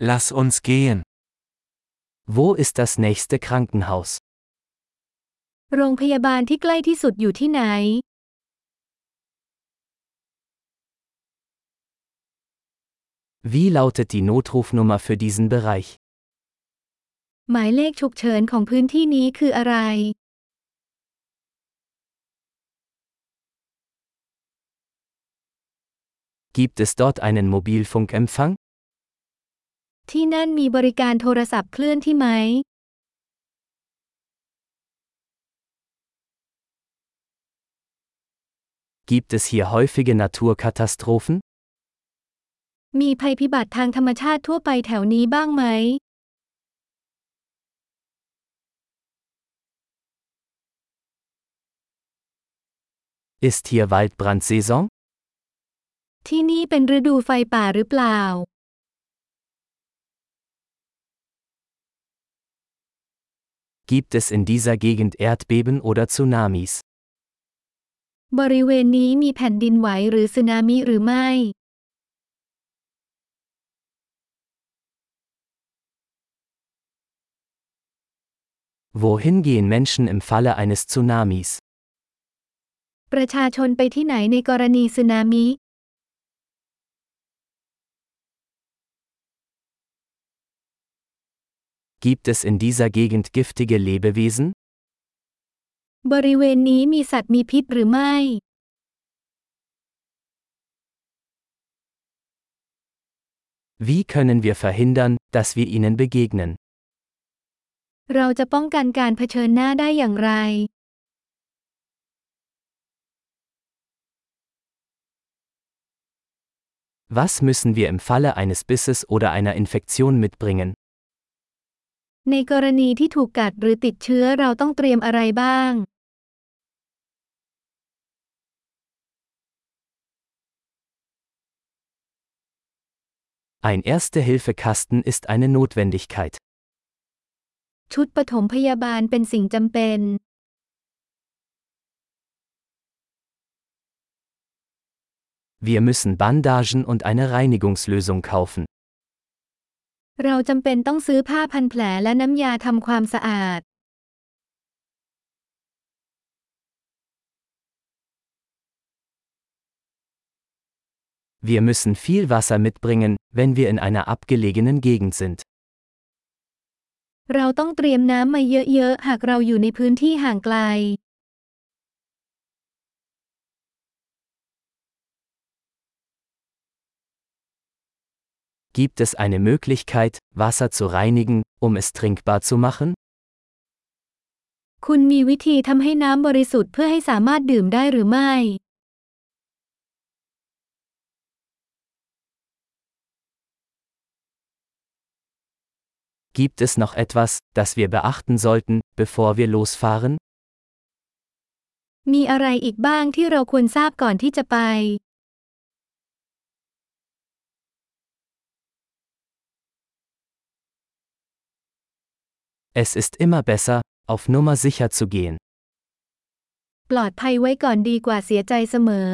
Lass uns gehen. Wo ist das nächste Krankenhaus? โรงพยาบาลที่ใกล้ที่สุดอยู่ที่ไหน Wie lautet die Notrufnummer für diesen Bereich? หมายเลขฉุกเฉินของพื้นที่นี้คืออะไร Gibt es dort einen Mobilfunkempfang? ที่นั่นมีบริการโทรศัพท์เคลื่อนที่ไหม Gibt es hier häufige Naturkatastrophen? มีภัยพิบัติทางธรรมชาติทั่วไปแถวนี้บ้างไหม Ist hier Waldbrandsaison? ที่นี่เป็นฤดูไฟป่าหรือเปล่า Gibt es in dieser Gegend Erdbeben oder Tsunamis? บริเวณนี้มีแผ่นดินไหวหรือสึนามิหรือไม่ Wohin gehen Menschen im Falle eines Tsunamis? ประชาชนไปที่ไหนในกรณีสึนามิ Gibt es in dieser Gegend giftige Lebewesen? บริเวณนี้มีสัตว์มีพิษหรือไม่ Wie können wir verhindern, dass wir ihnen begegnen? เราจะป้องกันการเผชิญหน้าได้อย่างไร Was müssen wir im Falle eines Bisses oder einer Infektion mitbringen? ในกรณีที่ถูกกัดหรือติดเชื้อเราต้องเตรียมอะไรบ้าง Ein Erste-Hilfe-Kasten ist eine Notwendigkeit. ชุดปฐมพยาบาลเป็นสิ่งจำเป็น Wir müssen Bandagen und eine Reinigungslösung kaufen. เราจำเป็นต้องซื้อผ้าพันแผลและน้ำยาทำความสะอาด Wir müssen viel Wasser mitbringen, wenn wir in einer abgelegenen Gegend sind. เราต้องเตรียมน้ำมาเยอะๆ หากเราอยู่ในพื้นที่ห่างไกล Gibt es eine Möglichkeit, Wasser zu reinigen, um es trinkbar zu machen? คุณมีวิธีทำให้น้ำบริสุทธิ์เพื่อให้สามารถดื่มได้หรือไม่ Gibt es noch etwas, das wir beachten sollten, bevor wir losfahren? มีอะไรอีกบ้างที่เราควรทราบก่อนที่จะไป Es ist immer besser, auf Nummer sicher zu gehen. ปลอดภัยไว้ก่อนดีกว่าเสียใจเสมอ